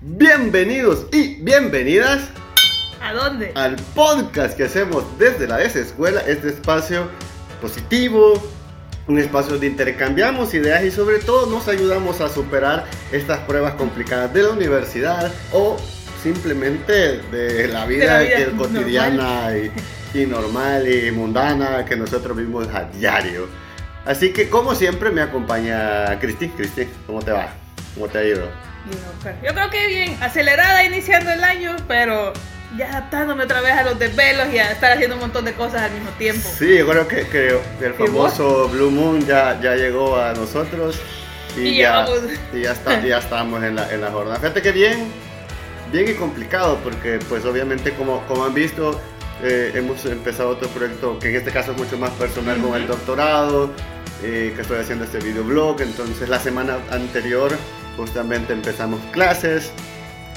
Bienvenidos y bienvenidas ¿A dónde? al podcast que hacemos desde la desescuela, este espacio positivo, un espacio donde intercambiamos ideas y sobre todo nos ayudamos a superar estas pruebas complicadas de la universidad o simplemente de la vida, De la vida que- cotidiana y, y normal y mundana que nosotros vivimos a diario. Así que como siempre me acompaña Cristi. Cristi, ¿cómo te va? ¿Cómo te ha ido? Yo creo que bien, acelerada iniciando el año, pero ya adaptándome otra vez a los desvelos y a estar haciendo un montón de cosas al mismo tiempo. Sí, yo creo que, que el famoso Blue Moon ya, ya llegó a nosotros y, Y ya, y ya, está, ya estamos en la, en la jornada. Fíjate que bien, bien y complicado porque pues obviamente como, como han visto eh, hemos empezado otro proyecto que en este caso es mucho más personal con el doctorado, eh, que estoy haciendo este videoblog, entonces la semana anterior justamente empezamos clases.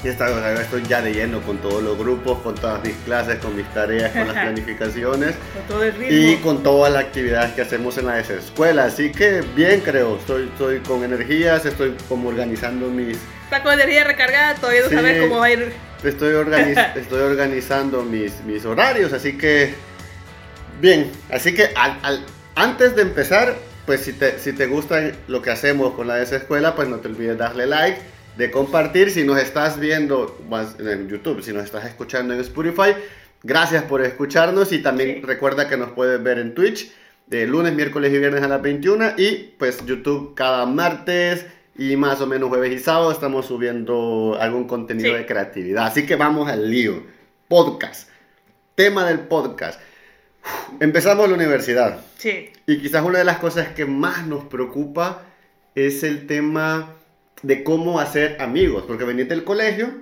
Y esta, estoy ya de lleno con todos los grupos, con todas mis clases, con mis tareas, con las planificaciones Con todo el ritmo. y con todas las actividades que hacemos en la escuela. Así que bien creo, estoy, estoy con energías, estoy como organizando mis... Está con energía recargada, todavía no Sí. sabes cómo va a ir. Estoy, organiz- estoy organizando mis, mis horarios, así que bien. Así que al- al- antes de empezar, pues si te, si te gusta lo que hacemos con la escuela, pues no te olvides darle like, de compartir. Si nos estás viendo más en YouTube, si nos estás escuchando en Spotify, gracias por escucharnos y también Sí. recuerda que nos puedes ver en Twitch de lunes, miércoles y viernes a las 21 y pues YouTube cada martes y más o menos jueves y sábado estamos subiendo algún contenido Sí. de creatividad. Así que vamos al lío. Podcast. Tema del podcast. Empezamos la universidad. Sí. Y quizás una de las cosas que más nos preocupa es el tema de cómo hacer amigos. Porque venís del colegio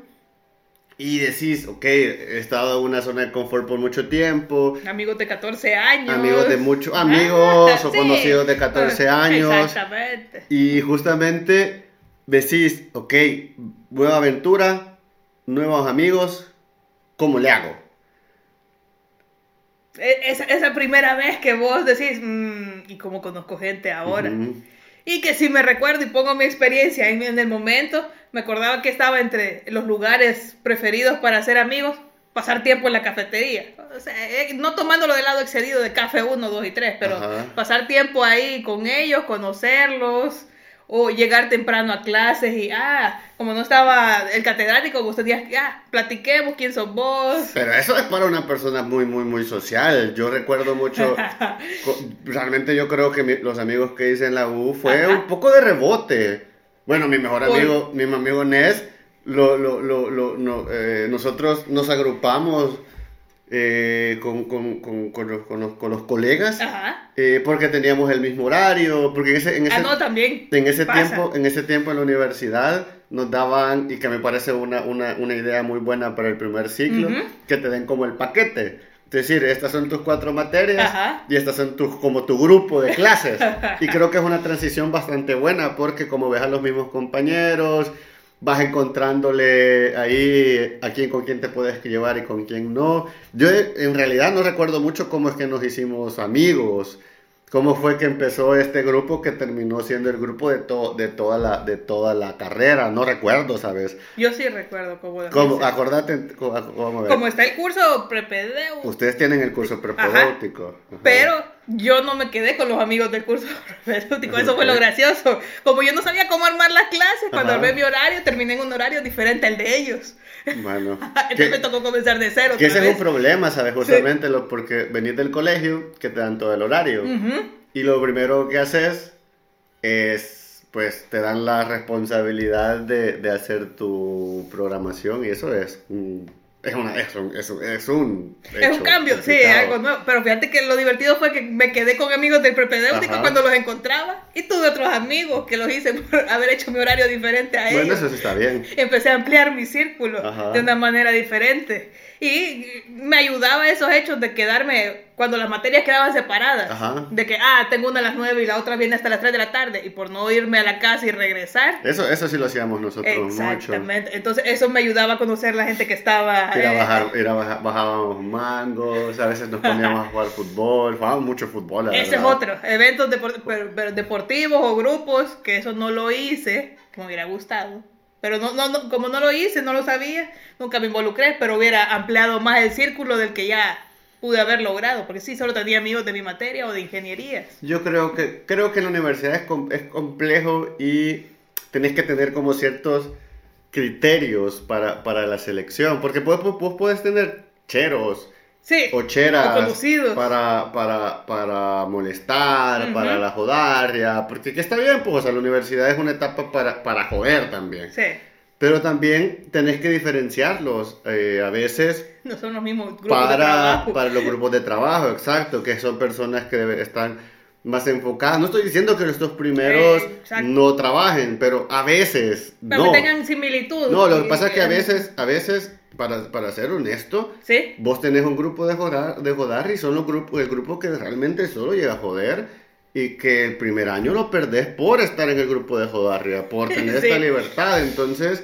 y decís, ok, he estado en una zona de confort por mucho tiempo, Amigos de 14 años. amigos de muchos amigos o Sí. conocidos de 14 años. Exactamente. Y justamente decís, ok, nueva aventura, nuevos amigos, ¿cómo le hago? E- Esa, esa primera vez que vos decís, "Mm, ¿y cómo conozco gente ahora? Y que si me recuerdo y pongo mi experiencia en, en el momento, me acordaba que estaba entre los lugares preferidos para hacer amigos, pasar tiempo en la cafetería. O sea, eh, no tomándolo del lado excedido de café 1, 2 y 3, pero Ajá. pasar tiempo ahí con ellos, conocerlos, o llegar temprano a clases y, ah, como no estaba el catedrático, vos tenías que, ah, platiquemos quién sos vos. Pero eso es para una persona muy, muy, muy social. Yo recuerdo mucho, realmente yo creo que mi- los amigos que hice en la U fue Ajá. un poco de rebote. Bueno, mi mejor Por- amigo, mi amigo Nes, lo, lo, lo, lo- no, eh, nosotros nos agrupamos eh, con, con, con, con los, con los- con los colegas Ajá. eh, porque teníamos el mismo horario, porque en ese, en ese, Ah, no, también. en ese pasa. tiempo, en ese tiempo en la universidad nos daban, y que me parece una, una, una idea muy buena para el primer ciclo, que te den como el paquete. Es decir, estas son tus cuatro materias Ajá. y estas son tus, como tu grupo de clases. y creo que es una transición bastante buena porque como ves a los mismos compañeros, vas encontrándole ahí a quién con quién te puedes llevar y con quién no. Yo en realidad no recuerdo mucho cómo es que nos hicimos amigos. ¿Cómo fue que empezó este grupo que terminó siendo el grupo de, to- de, toda, la, de toda la carrera? No recuerdo, ¿sabes? Yo sí recuerdo cómo. ¿Cómo? dice. Acordate, a ver. Como está el curso prepedeu. Ustedes tienen el curso prepedéutico. Pero yo no me quedé con los amigos del curso prepedéutico. Eso fue lo gracioso. Como yo no sabía cómo armar las clases, cuando armé mi horario, terminé en un horario diferente al de ellos. Bueno. Entonces que- me tocó comenzar de cero. Que ese es un problema, ¿sabes? Justamente lo, porque venís del colegio, que te dan todo el horario. Y lo primero que haces es, pues, te dan la responsabilidad de, de hacer tu programación y eso es un, es una, es un, es un, es un, Es un hecho cambio, sí, algo nuevo. Pero fíjate que lo divertido fue que me quedé con amigos del prepedéutico Ajá. cuando los encontraba. Y tuve otros amigos que los hice por haber hecho mi horario diferente a Bueno, ellos. eso sí está bien. empecé a ampliar mi círculo Ajá. de una manera diferente. Y me ayudaba esos hechos de quedarme cuando las materias quedaban separadas. Ajá. De que, ah, tengo una a las 9 y la otra viene hasta las 3 de la tarde. Y por no irme a la casa y regresar. Eso, eso sí lo hacíamos nosotros mucho. Exactamente. Entonces, eso me ayudaba a conocer la gente que estaba. Ir a eh, bajar, ir a baja- bajábamos mangos, a veces nos poníamos a jugar fútbol, jugábamos mucho fútbol. la Ese es verdad. otro. Eventos depor- pero- pero deportivos o grupos, que eso no lo hice, que me hubiera gustado. Pero no, no, no, como no lo hice, no lo sabía, nunca me involucré, pero hubiera ampliado más el círculo del que ya pude haber logrado, porque sí, solo tenía amigos de mi materia o de ingenierías. Yo creo que, creo que la universidad es, com- es complejo y tenés que tener como ciertos criterios para, para la selección, porque vos, vos- puedes tener cheros Sí, o cheras o para, para, para molestar, Ujú. para la jodarria, porque que está bien, pues, o sea, la universidad es una etapa para, para joder también. Sí, Pero también tenés que diferenciarlos. eh, a veces no son los mismos grupos de para, trabajo. para los grupos de trabajo, exacto, que son personas que están más enfocadas. No estoy diciendo que estos primeros Eh, no trabajen, pero a veces Pero no. que tengan similitud. No, lo que pasa es que a veces, a veces, para, para ser honesto, Sí, vos tenés un grupo de jodar, de jodar y son los grupos, el grupo que realmente solo llega a joder y que el primer año lo perdés por estar en el grupo de jodarria, por tener Sí. esta libertad. Entonces,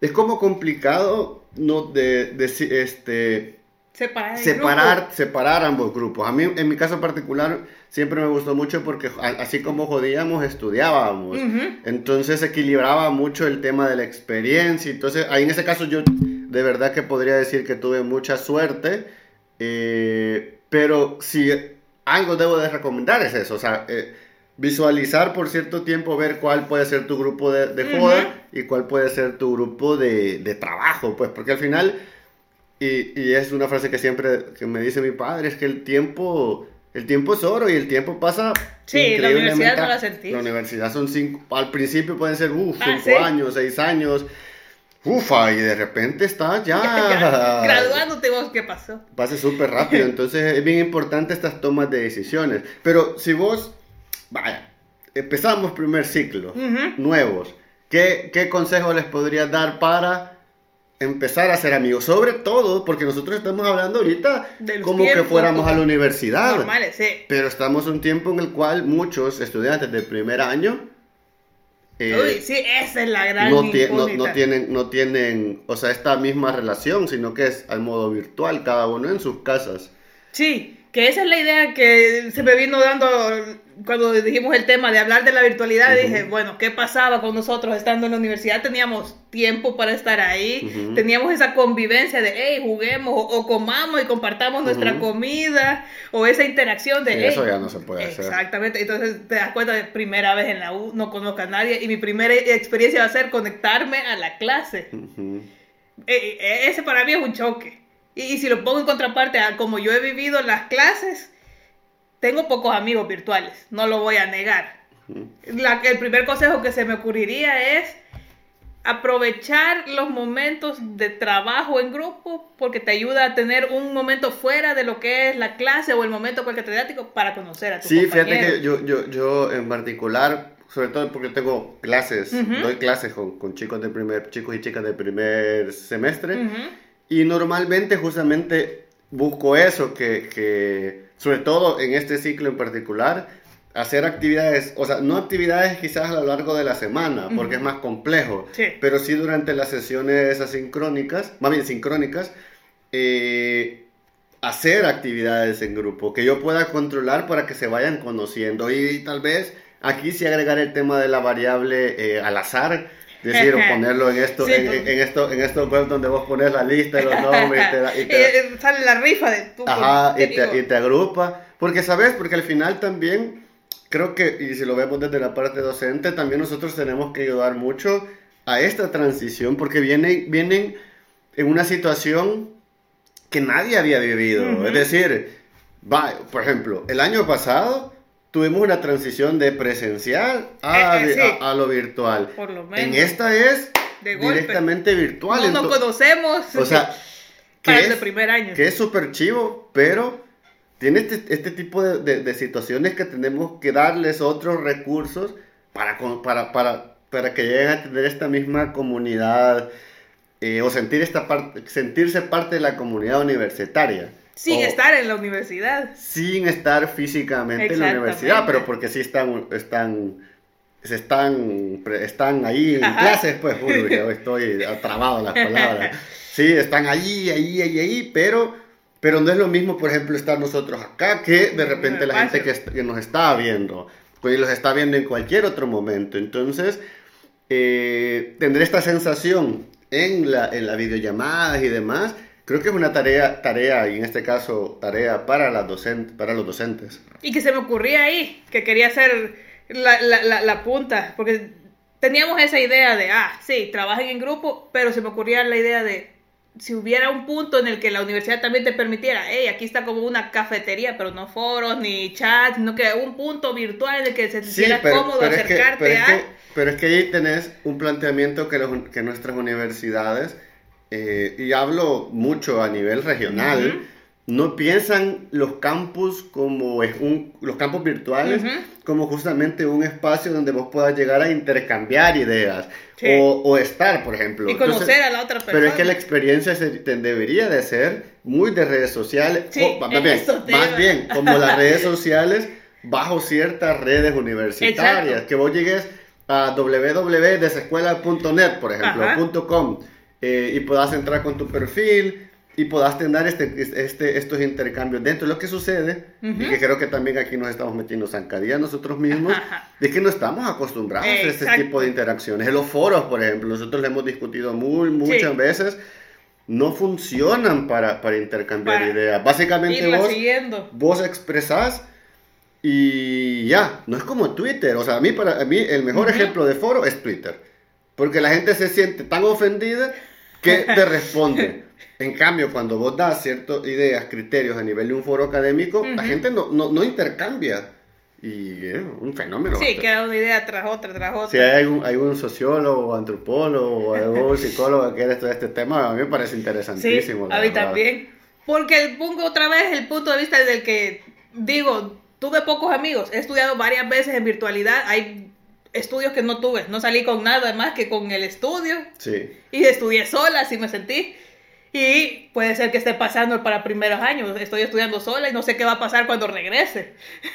es como complicado no de, de este separar. separar, ambos grupos. A mí, en mi caso particular, siempre me gustó mucho porque así como jodíamos, estudiábamos. Entonces equilibraba mucho el tema de la experiencia. Entonces, ahí en ese caso yo de verdad que podría decir que tuve mucha suerte. eh, pero si algo debo de recomendar es eso. O sea, eh, visualizar por cierto tiempo, ver cuál puede ser tu grupo de, de Ujú. joda y cuál puede ser tu grupo de, de trabajo. Pues porque al final... Y, y es una frase que siempre que me dice mi padre, es que el tiempo, el tiempo es oro y el tiempo pasa Sí, la universidad no la sentís. La universidad son cinco, al principio pueden ser, uff, Ah, cinco ¿sí? años, seis años, ufa, y de repente está ya... Ya, Graduándote vos, ¿qué pasó? Pasa súper rápido, entonces es bien importante estas tomas de decisiones. Pero si vos, vaya, empezamos primer ciclo, Ujú. nuevos, ¿qué, ¿qué consejo les podrías dar para empezar a ser amigos? Sobre todo porque nosotros estamos hablando ahorita De los como que tiempos, fuéramos a la como universidad. Normales, sí. Pero estamos en un tiempo en el cual muchos estudiantes del primer año eh, Uy, sí, esa es la gran no, no- no tienen, no tienen, o sea, esta misma relación, sino que es al modo virtual, cada uno en sus casas. Sí, que esa es la idea que se me vino dando cuando dijimos el tema de hablar de la virtualidad. Dije, bueno, ¿qué pasaba con nosotros estando en la universidad? Teníamos tiempo para estar ahí, teníamos esa convivencia de, hey, juguemos o, o comamos y compartamos nuestra comida, o esa interacción de, Sí, "Hey". eso ya no se puede hacer. Exactamente, entonces te das cuenta de primera vez en la U, no conozco a nadie y mi primera experiencia va a ser conectarme a la clase. Eh, eh, ese para mí es un choque. Y, y si lo pongo en contraparte a como yo he vivido las clases, tengo pocos amigos virtuales, no lo voy a negar. La- el primer consejo que se me ocurriría es aprovechar los momentos de trabajo en grupo porque te ayuda a tener un momento fuera de lo que es la clase o el momento catedrático para conocer a tus Sí, fíjate que yo, yo, yo en particular, sobre todo porque tengo clases, doy clases con, con chicos de primer, chicos y chicas de primer semestre. Y normalmente justamente busco eso, que, que sobre todo en este ciclo en particular, hacer actividades, o sea, no actividades quizás a lo largo de la semana, porque es más complejo, Sí. pero sí durante las sesiones asincrónicas, más bien sincrónicas, eh, hacer actividades en grupo, que yo pueda controlar para que se vayan conociendo y, tal vez aquí sí agregar el tema de la variable eh, al azar, decir, o ponerlo en esto, Sí, en, pues. en- esto, en estos webs donde vos pones la lista de los nombres y te, da- y te- Eh, eh, sale la rifa de tu Ajá, y digo, te, y te agrupa. Porque, ¿sabes? Porque al final también, creo que, y si lo vemos desde la parte docente, también nosotros tenemos que ayudar mucho a esta transición, porque vienen, vienen en una situación que nadie había vivido. Ujú. Es decir, va, por ejemplo, el año pasado tuvimos una transición de presencial a, Eh, eh, sí. a- a lo virtual. Por lo En menos. esta es De golpe. directamente virtual. no nos conocemos. o sea, para que el es- primer año. que es súper chivo, pero tiene este, este tipo de, de- de situaciones que tenemos que darles otros recursos para, con- para, para, para que lleguen a tener esta misma comunidad eh, o sentir esta parte, sentirse parte de la comunidad universitaria. Sin O estar en la universidad. Sin estar físicamente en la universidad, pero porque sí están, están, se están, están ahí en Ajá. clases, pues, uy, yo estoy trabado las palabras. Sí, están ahí, ahí, ahí, ahí, pero, pero no es lo mismo, por ejemplo, estar nosotros acá que de repente la gente que, nos está viendo, pues los está viendo en cualquier otro momento. Entonces, eh, tener esta sensación en la, en las videollamadas y demás, creo que es una tarea, tarea, y en este caso tarea para, las docentes, para los docentes. Y que se me ocurría ahí, que quería hacer la, la, la, punta, porque teníamos esa idea de, ah, sí, trabajen en grupo, pero se me ocurría la idea de, si hubiera un punto en el que la universidad también te permitiera, hey, aquí está como una cafetería, pero no foros ni chat, sino que un punto virtual en el que se sintiera cómodo acercarte a... pero es que ahí tenés un planteamiento que, que nuestras universidades, eh, y hablo mucho a nivel regional, no piensan los campus como es un, los campos virtuales como justamente un espacio donde vos puedas llegar a intercambiar ideas o, estar, por ejemplo. Y conocer a la otra persona. Pero es que la experiencia debería de ser muy de redes sociales, más, bien, como las redes sociales bajo ciertas redes universitarias, que vos llegues a www.desescuela.net, por ejemplo, .com, eh, y puedas entrar con tu perfil y puedas tener este, este, estos intercambios dentro de lo que sucede, y que creo que también aquí nos estamos metiendo zancadillas nosotros mismos, de que no estamos acostumbrados a este tipo de interacciones. En los foros, por ejemplo, nosotros le hemos discutido muy, muchas veces, no funcionan para, para intercambiar ideas. Básicamente vos, vos expresás y ya, no es como Twitter. O sea, a mí, para mí el mejor ejemplo de foro es Twitter, porque la gente se siente tan ofendida que te responde. En cambio, cuando vos das ciertas ideas, criterios a nivel de un foro académico, la gente no, no, no intercambia. Y es un fenómeno. Sí, queda una idea tras otra, tras otra. Si hay un, hay un sociólogo, antropólogo, o algún psicólogo que quiere estudiar este tema, a mí me parece interesantísimo. Sí, a mí también. Porque pongo otra vez el punto de vista del que digo, tuve pocos amigos, he estudiado varias veces en virtualidad, hay estudios que no tuve, no salí con nada más que con el estudio. Sí. Y estudié sola, así me sentí. Y puede ser que esté pasando para primeros años. Estoy estudiando sola y no sé qué va a pasar cuando regrese.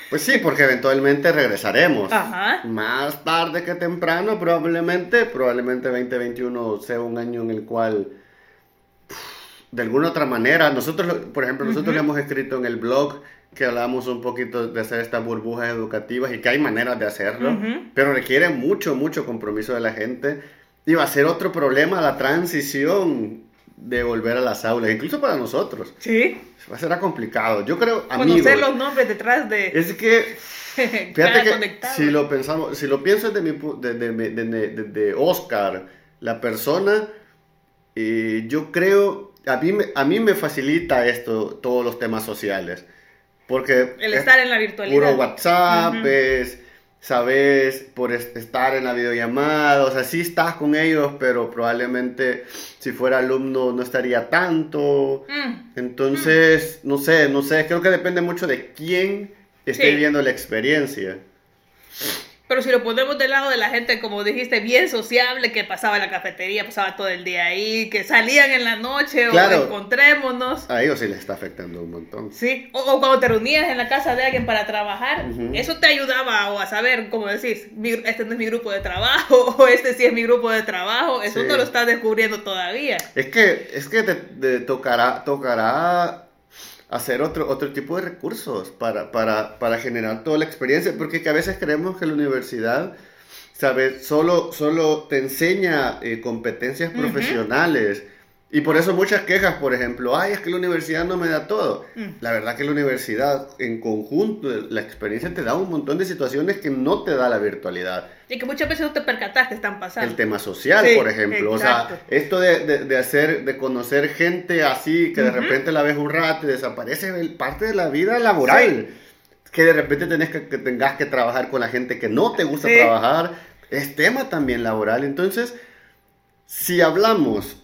Pues sí, porque eventualmente regresaremos. Ajá. Más tarde que temprano, probablemente. Probablemente 2021 sea un año en el cual, de alguna otra manera, nosotros, por ejemplo, nosotros le hemos escrito en el blog que hablamos un poquito de hacer estas burbujas educativas y que hay maneras de hacerlo, pero requiere mucho, mucho compromiso de la gente. Y va a ser otro problema la transición de volver a las aulas, incluso para nosotros. Sí. Va a ser complicado. Yo creo, Conocer los nombres detrás de... Es que, fíjate que si lo pensamos, si lo pienso desde, mi, de, de, Oscar, la persona, eh, yo creo, a mí, a mí me facilita esto, todos los temas sociales. Porque... El estar en la virtualidad. Puro WhatsApp, es sabes por estar en la videollamada, o sea, sí estás con ellos, pero probablemente si fuera alumno no estaría tanto. Mm. Entonces, no sé, no sé, creo que depende mucho de quién esté viviendo la experiencia. Pero si lo ponemos del lado de la gente, como dijiste, bien sociable, que pasaba en la cafetería, pasaba todo el día ahí, que salían en la noche o encontrémonos. A ellos sí les está afectando un montón. Sí, o, cuando te reunías en la casa de alguien para trabajar, eso te ayudaba o a saber, como decís, este no es mi grupo de trabajo o este sí es mi grupo de trabajo, eso no lo estás descubriendo todavía. Es que, es que te tocará, tocará hacer otro, otro tipo de recursos para, para, para generar toda la experiencia, porque a veces creemos que la universidad, ¿sabes? Solo, solo te enseña eh, competencias profesionales. Y por eso muchas quejas, por ejemplo, ay, es que la universidad no me da todo. Mm. La verdad que la universidad en conjunto, la experiencia te da un montón de situaciones que no te da la virtualidad. Y que muchas veces no te percatas que están pasando. El tema social, por ejemplo. O sea, esto de, de, hacer, de conocer gente así, que de repente la ves un rato y desaparece parte de la vida laboral. Que de repente tenés que, que, tengas que trabajar con la gente que no te gusta trabajar. Es tema también laboral. Entonces, si hablamos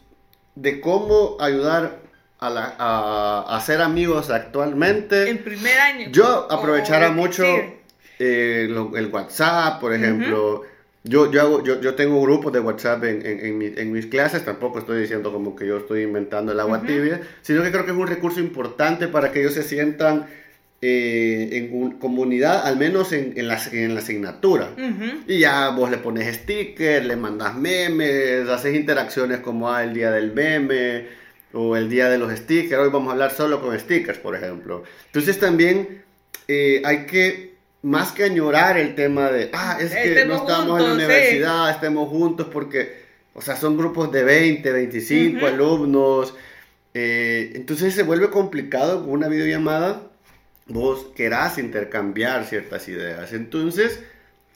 de cómo ayudar a, la, a, hacer amigos actualmente. En primer año. Yo aprovechara mucho eh, el WhatsApp, por ejemplo. Yo, yo, hago, yo, yo tengo grupos de WhatsApp en, en, en, mis clases, tampoco estoy diciendo como que yo estoy inventando el agua tibia, sino que creo que es un recurso importante para que ellos se sientan eh, en comunidad, al menos en, en, la, en la, asignatura. Y ya vos le pones stickers, le mandas memes, haces interacciones como ah, el día del meme o el día de los stickers. Hoy vamos a hablar solo con stickers, por ejemplo. Entonces también eh, hay que más que añorar el tema de, ah, es que Estemos no estamos en la juntos, sí. universidad, estemos juntos porque, o sea, son grupos de 20, 25 Ujú. alumnos. eh, entonces se vuelve complicado con una videollamada vos querás intercambiar ciertas ideas. Entonces,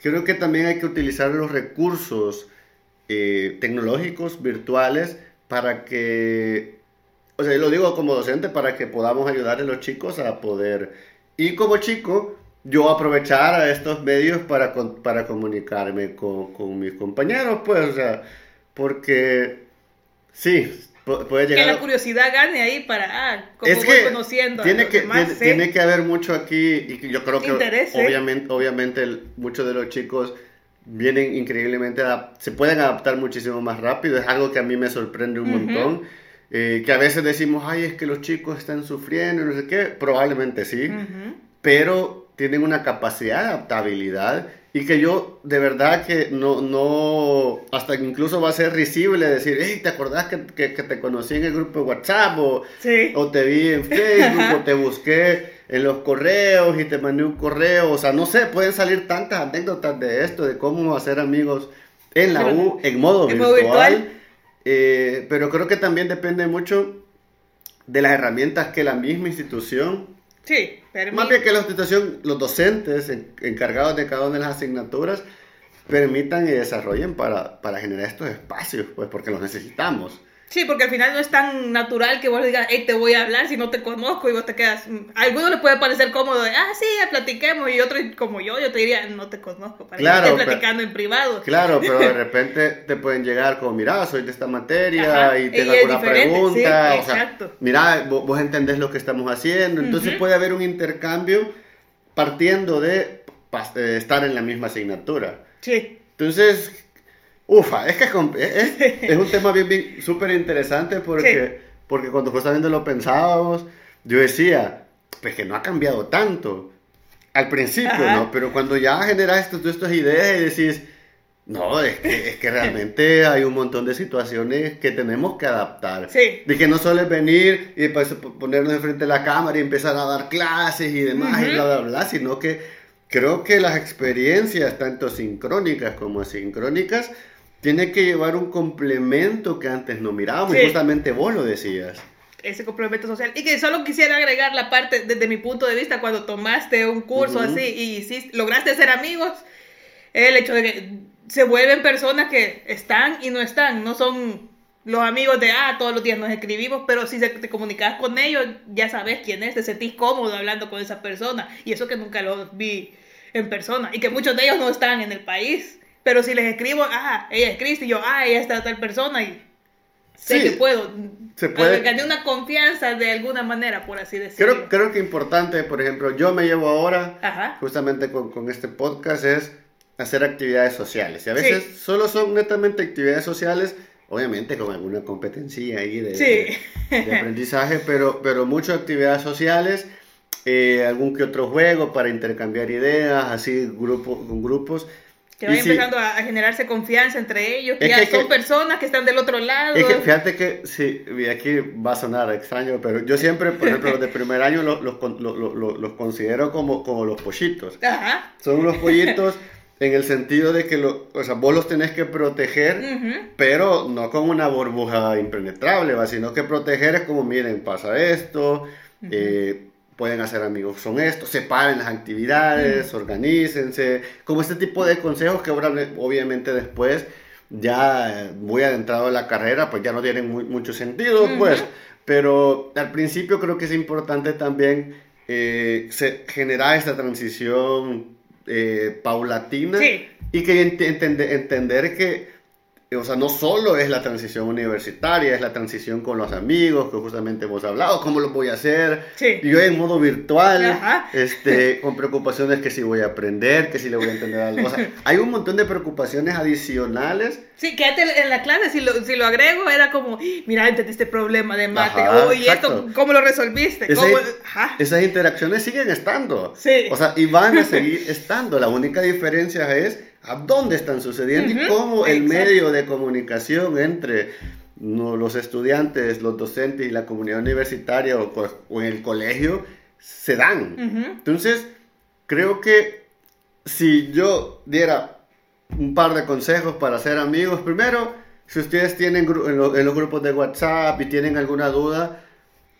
creo que también hay que utilizar los recursos eh, tecnológicos, virtuales, para que, o sea, yo lo digo como docente, para que podamos ayudar a los chicos a poder, y como chico, yo aprovechar a estos medios para, para comunicarme con, con mis compañeros, pues, o sea, porque, sí, Que la curiosidad gane ahí para, ah, como es voy que conociendo tiene que, demás, tiene, sí. tiene que haber mucho aquí y yo creo que Interés, ¿eh? obviamente, obviamente el- muchos de los chicos vienen increíblemente, se pueden adaptar muchísimo más rápido, es algo que a mí me sorprende un montón, eh, que a veces decimos, ay, es que los chicos están sufriendo, y no sé qué, probablemente sí, pero tienen una capacidad de adaptabilidad y que yo de verdad que no, no, hasta que incluso va a ser risible decir, hey, ¿te acordás que, que- que te conocí en el grupo de WhatsApp? O, Sí. o te vi en Facebook, o te busqué en los correos y te mandé un correo. O sea, no sé, pueden salir tantas anécdotas de esto, de cómo hacer amigos en la U, en modo En virtual. modo virtual. Eh, pero creo que también depende mucho de las herramientas que la misma institución, Sí, permi- más bien que la institución, los docentes en- encargados de cada una de las asignaturas, permitan y desarrollen para, para generar estos espacios, pues porque los necesitamos. Sí, porque al final no es tan natural que vos digas, hey, te voy a hablar si no te conozco y vos te quedas. mm, A algunos les puede parecer cómodo de, ah, sí, ya platiquemos. Y otros, como yo, yo te diría, no te conozco. Para Claro, que estés pero- platicando en privado. Claro, pero de repente te pueden llegar como, mira, soy de esta materia Ajá, y tengo alguna pregunta. sí, o sea, exacto. mira, vos, vos entendés lo que estamos haciendo. Entonces puede haber un intercambio partiendo de pas- eh, estar en la misma asignatura. Sí. Entonces, ufa, es que es, es, un tema bien, bien súper interesante porque, porque cuando justamente lo pensábamos, yo decía, pues que no ha cambiado tanto. Al principio, Ajá. ¿no? Pero cuando ya generas todas estas ideas y decís, no, es que, es que realmente hay un montón de situaciones que tenemos que adaptar. Sí. De que no solo es venir y después ponernos enfrente de la cámara y empezar a dar clases y demás y Ujú. bla, bla, bla, sino que creo que las experiencias, tanto sincrónicas como asincrónicas, tienen que llevar un complemento que antes no mirábamos. Y justamente vos lo decías. ese complemento social. Y que solo quisiera agregar la parte, desde mi punto de vista, cuando tomaste un curso así y hiciste- lograste ser amigos, el hecho de que se vuelven personas que están y no están, no son los amigos de, ah, todos los días nos escribimos, pero si te comunicas con ellos, ya sabes quién es, te sentís cómodo hablando con esa persona. Y eso que nunca los vi en persona. Y que muchos de ellos no están en el país. Pero si les escribo, ah, ella es Cristi, y yo, ah, ella está tal persona, y sé Sí, que puedo. se puede- Gané una confianza de alguna manera, por así decirlo. Creo, creo que importante, por ejemplo, yo me llevo ahora, Ajá. justamente con, con este podcast, es hacer actividades sociales. Y a veces Sí. solo son netamente actividades sociales, obviamente con alguna competencia ahí de, Sí. de- de aprendizaje, pero, pero muchas actividades sociales, eh, algún que otro juego para intercambiar ideas, así grupo, con grupos. Que vaya empezando a a generarse confianza entre ellos. Es ya que- son que- personas que están del otro lado. Es que fíjate que, sí, y aquí va a sonar extraño, pero yo siempre, por ejemplo, los de primer año los, los, con- lo- lo- lo- los considero como, como los pollitos. Ajá. Son unos pollitos en el sentido de que lo, o sea, vos los tenés que proteger, pero no con una burbuja impenetrable, ¿va? sino que proteger es como, miren, pasa esto, eh, pueden hacer amigos, son estos, separen las actividades, organícense, como este tipo de consejos que obviamente después, ya eh, muy adentrado en la carrera, pues ya no tienen mu- mucho sentido, pues, pero al principio creo que es importante también eh, se- generar esta transición eh, paulatina Sí. y que ent- entende- entender que, o sea, no solo es la transición universitaria, es la transición con los amigos, que justamente hemos hablado, cómo lo voy a hacer. Sí. Yo en modo virtual, Ajá. este, con preocupaciones que si voy a aprender, que si le voy a entender algo. O sea, hay un montón de preocupaciones adicionales. Sí, que en la clase, si lo, si lo agrego, era como, mira, entendí este problema de mate. Ajá, oh, y esto. ¿cómo lo resolviste? Esa- ¿Cómo? Esas interacciones siguen estando. Sí. O sea, y van a seguir estando. La única diferencia es a dónde están sucediendo y cómo el exacto. medio de comunicación entre no, los estudiantes, los docentes y la comunidad universitaria o, en el colegio se dan. Entonces, creo que si yo diera un par de consejos para ser amigos, primero, si ustedes tienen en, los grupos de WhatsApp y tienen alguna duda,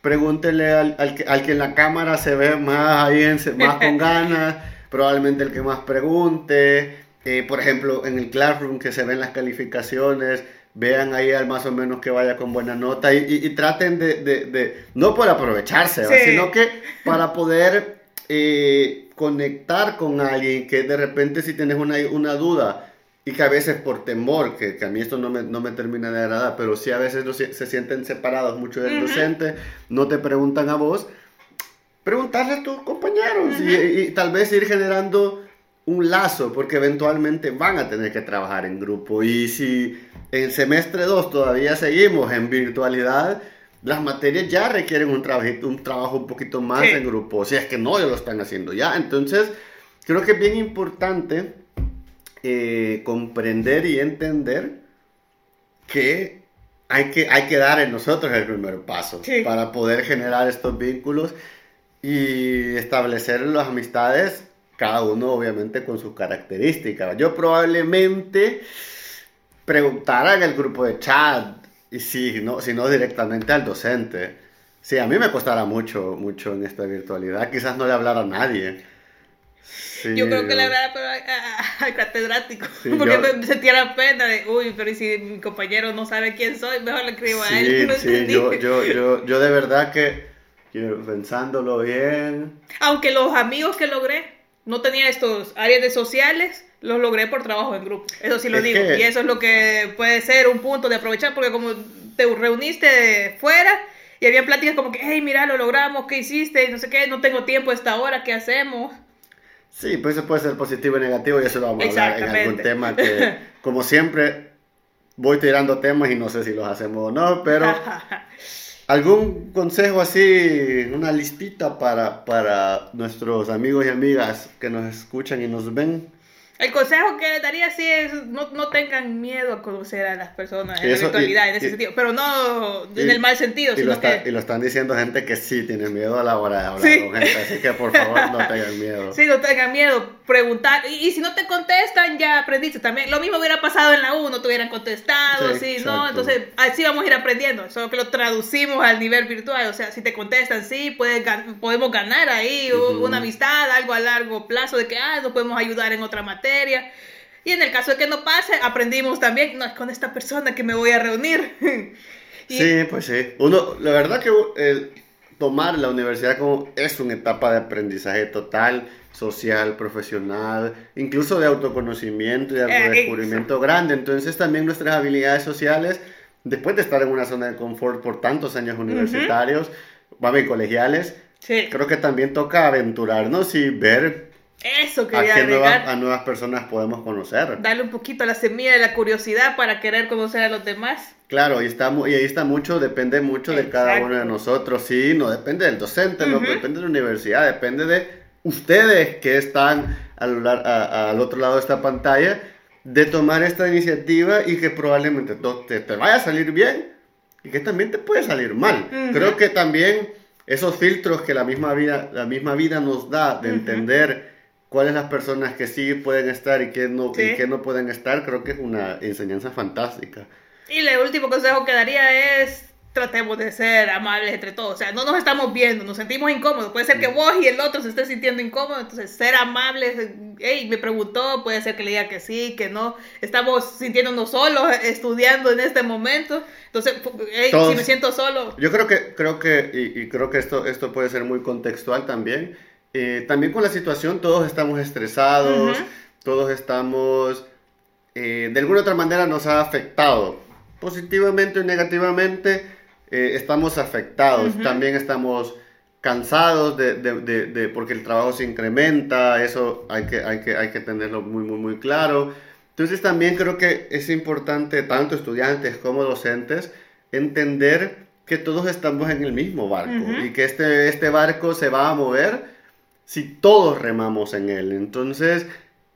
pregúntenle al, al, que, al, que, en la cámara se ve más ahí, en, más con ganas, probablemente el que más pregunte. Eh, por ejemplo, en el Classroom que se ven las calificaciones, vean ahí al más o menos que vaya con buena nota y, y, traten de, de, de, no por aprovecharse, sí. sino que para poder eh, conectar con alguien que de repente si tienes una, una duda y que a veces por temor, que, que a mí esto no me, no me, termina de agradar, pero sí a veces no, se, se, sienten separados mucho del uh -huh. docente, no te preguntan a vos, preguntarle a tus compañeros uh -huh. y, y tal vez ir generando un lazo, porque eventualmente van a tener que trabajar en grupo. Y si en semestre 2 todavía seguimos en virtualidad, las materias ya requieren un, trabajito, un trabajo un poquito más sí. en grupo. Si es que no, ya lo están haciendo ya. Entonces, creo que es bien importante eh, comprender y entender que hay, que hay que dar en nosotros el primer paso sí. para poder generar estos vínculos y establecer las amistades cada uno obviamente con sus características. Yo probablemente preguntara en el grupo de chat, y si no, si no directamente al docente. Sí, a mí me costará mucho, mucho en esta virtualidad. Quizás no le hablara a nadie. Sí, yo creo que le hablara pero al catedrático, sí, porque yo... me pena de, uy, pero si mi compañero no sabe quién soy, mejor le escribo sí, a él. No sí, yo, yo, yo, yo de verdad que, pensándolo bien... Aunque los amigos que logré, no tenía estos áreas de sociales, los logré por trabajo en grupo. Eso sí lo es digo. Que... Y eso es lo que puede ser un punto de aprovechar, porque como te reuniste fuera y había pláticas como que, hey, mira, lo logramos, ¿qué hiciste? Y no sé qué, no tengo tiempo a esta hora, ¿qué hacemos? Sí, pues eso puede ser positivo y negativo y eso lo vamos a hablar en algún tema que, como siempre, voy tirando temas y no sé si los hacemos o no, pero... ¿Algún consejo así, una listita para, para nuestros amigos y amigas que nos escuchan y nos ven? El consejo que daría sí es no, no tengan miedo a conocer a las personas en eso, la virtualidad, y, en ese y, sentido, pero no en el mal sentido. Y, sino lo está, que... y lo están diciendo gente que sí tiene miedo a la hora de hablar sí. con gente, así que por favor no tengan miedo. Sí, no tengan miedo, preguntar, y, si no te contestan ya aprendiste también. Lo mismo hubiera pasado en la U, no te hubieran contestado, sí, sí ¿no? Entonces así vamos a ir aprendiendo, solo que lo traducimos al nivel virtual, o sea, si te contestan, sí, puedes, podemos ganar ahí uh -huh. una amistad, algo a largo plazo, de que, ah, nos podemos ayudar en otra materia. Y en el caso de que no pase, aprendimos también, no es con esta persona que me voy a reunir. y... Sí, pues sí. Uno, la verdad que el tomar la universidad como es una etapa de aprendizaje total, social, profesional, incluso de autoconocimiento y de eh, descubrimiento grande. Entonces también nuestras habilidades sociales, después de estar en una zona de confort por tantos años universitarios, uh -huh. colegiales, sí. creo que también toca aventurarnos y ver eso quería a agregar. Nuevas, a nuevas personas podemos conocer. Darle un poquito a la semilla de la curiosidad para querer conocer a los demás. Claro, y, está, y ahí está mucho, depende mucho Exacto. de cada uno de nosotros. Sí, no depende del docente, uh -huh. no depende de la universidad, depende de ustedes que están al, a, al otro lado de esta pantalla, de tomar esta iniciativa y que probablemente te, te vaya a salir bien y que también te puede salir mal. Uh -huh. Creo que también esos filtros que la misma vida, la misma vida nos da de uh -huh. entender cuáles las personas que sí pueden estar y que no, sí. y que no pueden estar, creo que es una enseñanza fantástica. Y el último consejo que daría es tratemos de ser amables entre todos. O sea, no nos estamos viendo, nos sentimos incómodos. Puede ser que vos y el otro se estén sintiendo incómodos. Entonces, ser amables. Hey, me preguntó, puede ser que le diga que sí, que no. Estamos sintiéndonos solos estudiando en este momento. Entonces, hey, todos, si me siento solo. Yo creo que, creo que y, y creo que esto, esto puede ser muy contextual también eh, también con la situación todos estamos estresados, uh -huh. todos estamos, eh, de alguna otra manera nos ha afectado, positivamente o negativamente, eh, estamos afectados, uh -huh. también estamos cansados de, de, de, de, porque el trabajo se incrementa, eso hay que, hay, que, hay que tenerlo muy, muy, muy claro. Entonces también creo que es importante, tanto estudiantes como docentes, entender que todos estamos en el mismo barco uh -huh. y que este, este barco se va a mover si todos remamos en él. Entonces,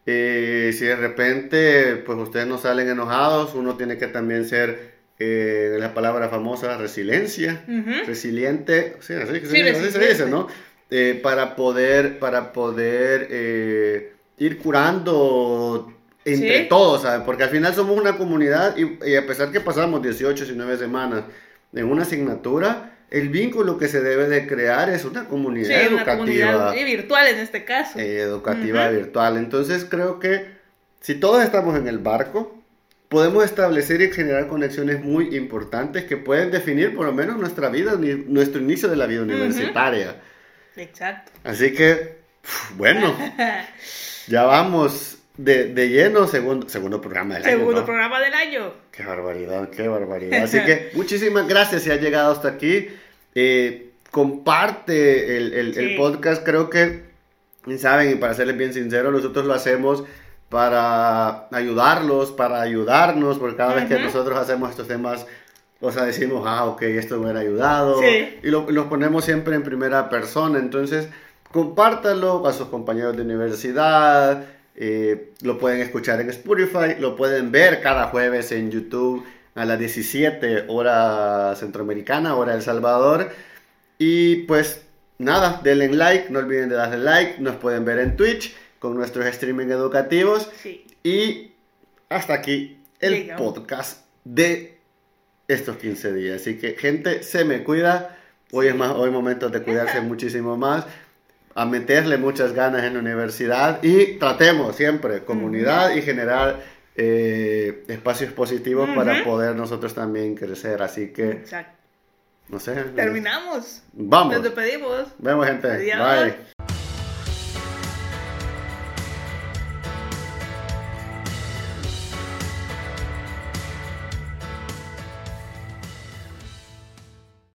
eh, si de repente, pues ustedes no salen enojados, uno tiene que también ser, eh, la palabra famosa, resiliencia, uh -huh. resiliente, sí, así, sí, así, así se dice, ¿no? Eh, para poder, para poder ir curando entre Sí. todos, ¿sabes? Porque al final somos una comunidad y, y a pesar que pasamos 18, 19 semanas en una asignatura, el vínculo que se debe de crear es una comunidad Sí, una educativa. comunidad y virtual en este caso. eh, educativa virtual. Entonces creo que si todos estamos en el barco, podemos establecer y generar conexiones muy importantes que pueden definir por lo menos nuestra vida, nuestro inicio de la vida universitaria. Exacto. Así que, bueno, ya vamos de, de lleno, segundo, segundo programa del año. Segundo ¿no? programa del año. Qué barbaridad, qué barbaridad. Así que muchísimas gracias si has llegado hasta aquí. Eh, comparte el, el- podcast, creo que, y saben, y para serles bien sinceros, nosotros lo hacemos para ayudarlos, para ayudarnos, porque cada vez que nosotros hacemos estos temas, o sea, decimos, ah, ok, esto me hubiera ayudado, Sí. y lo, los ponemos siempre en primera persona, entonces compártanlo a sus compañeros de universidad, eh, lo pueden escuchar en Spotify, lo pueden ver cada jueves en YouTube a las 17 hora centroamericana, hora El Salvador. Y pues nada, denle like, no olviden de darle like, nos pueden ver en Twitch con nuestros streaming educativos. Sí. Y hasta aquí el podcast de estos 15 días. Así que gente, se me cuida. Hoy es más, hoy momentos de cuidarse muchísimo más. A meterle muchas ganas en la universidad y tratemos siempre comunidad y generar eh, espacios positivos para poder nosotros también crecer. Así que, Exacto. no sé. Terminamos. Vamos. Nos despedimos. Vemos gente. Adiós. Bye.